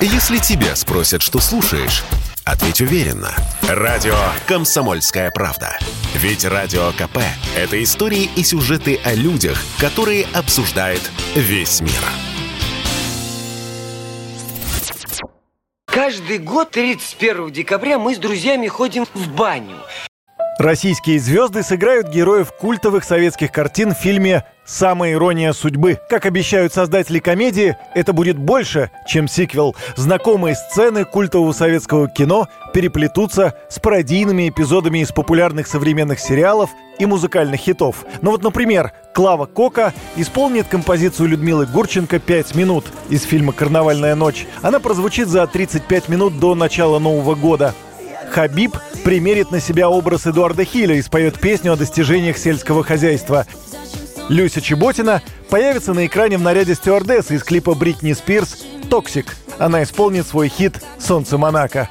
Если тебя спросят, что слушаешь, ответь уверенно. Радио «Комсомольская правда». Ведь Радио КП – это истории и сюжеты о людях, которые обсуждает весь мир. Каждый год 31 декабря мы с друзьями ходим в баню. Российские звезды сыграют героев культовых советских картин в фильме «Самая ирония судьбы». Как обещают создатели комедии, это будет больше, чем сиквел. Знакомые сцены культового советского кино переплетутся с пародийными эпизодами из популярных современных сериалов и музыкальных хитов. Ну вот, например, Клава Кока исполнит композицию Людмилы Гурченко «Пять минут» из фильма «Карнавальная ночь». Она прозвучит за 35 минут до начала Нового года. Хабиб примерит на себя образ Эдуарда Хиля и споет песню о достижениях сельского хозяйства. Люся Чеботина появится на экране в наряде стюардессы из клипа Бритни Спирс «Toxic». Она исполнит свой хит «Солнце Монако».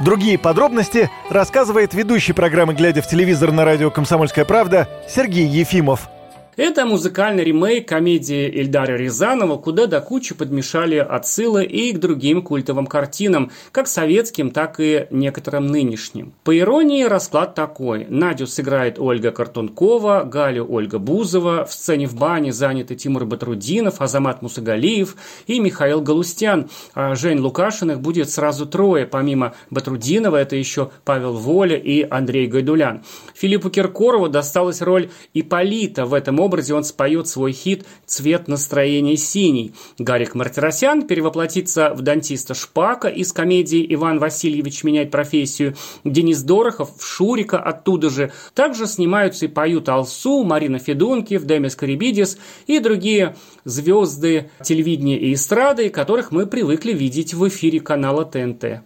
Другие подробности рассказывает ведущий программы «Глядя в телевизор» на радио «Комсомольская правда» Сергей Ефимов – это музыкальный ремейк комедии Эльдара Рязанова, куда до кучи подмешали отсылы и к другим культовым картинам, как советским, так и некоторым нынешним. По иронии, расклад такой. Надю сыграет Ольга Картункова, Галю Ольга Бузова, в сцене в бане заняты Тимур Батрудинов, Азамат Мусагалиев и Михаил Галустян. А Жень Лукашиных будет сразу трое, помимо Батрудинова, это еще Павел Воля и Андрей Гайдулян. Филиппу Киркорову досталась роль Иполита в этом образе он споет свой хит «Цвет настроения синий». Гарик Мартиросян перевоплотится в дантиста Шпака из комедии «Иван Васильевич меняет профессию». Денис Дорохов в Шурика оттуда же. Также снимаются и поют Алсу, Марина Федункив, Демис Карибидис и другие звезды телевидения и эстрады, которых мы привыкли видеть в эфире канала ТНТ.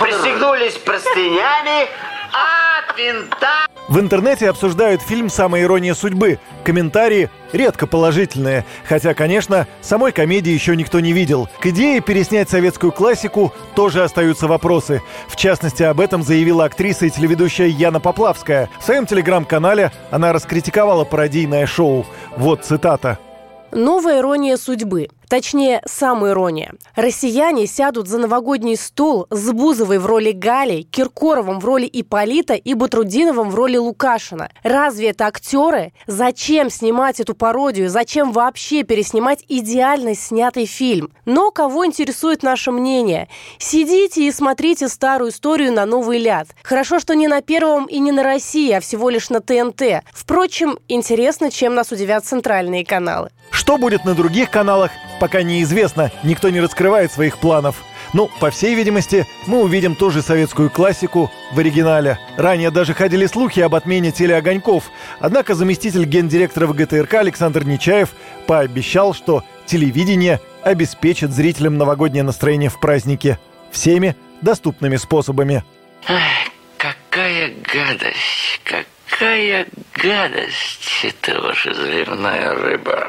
Пристегнулись простынями от винта в интернете обсуждают фильм «Самая ирония судьбы». Комментарии редко положительные. Хотя, конечно, самой комедии еще никто не видел. К идее переснять советскую классику тоже остаются вопросы. В частности, об этом заявила актриса и телеведущая Яна Поплавская. В своем телеграм-канале она раскритиковала пародийное шоу. Вот цитата. Новая ирония судьбы. Точнее, самая ирония. Россияне сядут за новогодний стол с Бузовой в роли Гали, Киркоровым в роли Иполита и Батрудиновым в роли Лукашина. Разве это актеры? Зачем снимать эту пародию? Зачем вообще переснимать идеально снятый фильм? Но кого интересует наше мнение? Сидите и смотрите старую историю на новый ляд. Хорошо, что не на Первом и не на России, а всего лишь на ТНТ. Впрочем, интересно, чем нас удивят центральные каналы. Что будет на других каналах, пока неизвестно, никто не раскрывает своих планов. Ну, по всей видимости, мы увидим ту же советскую классику в оригинале. Ранее даже ходили слухи об отмене телеогоньков. Однако заместитель гендиректора ВГТРК Александр Нечаев пообещал, что телевидение обеспечит зрителям новогоднее настроение в празднике всеми доступными способами. Ах, какая гадость, какая гадость это ваша заливная рыба.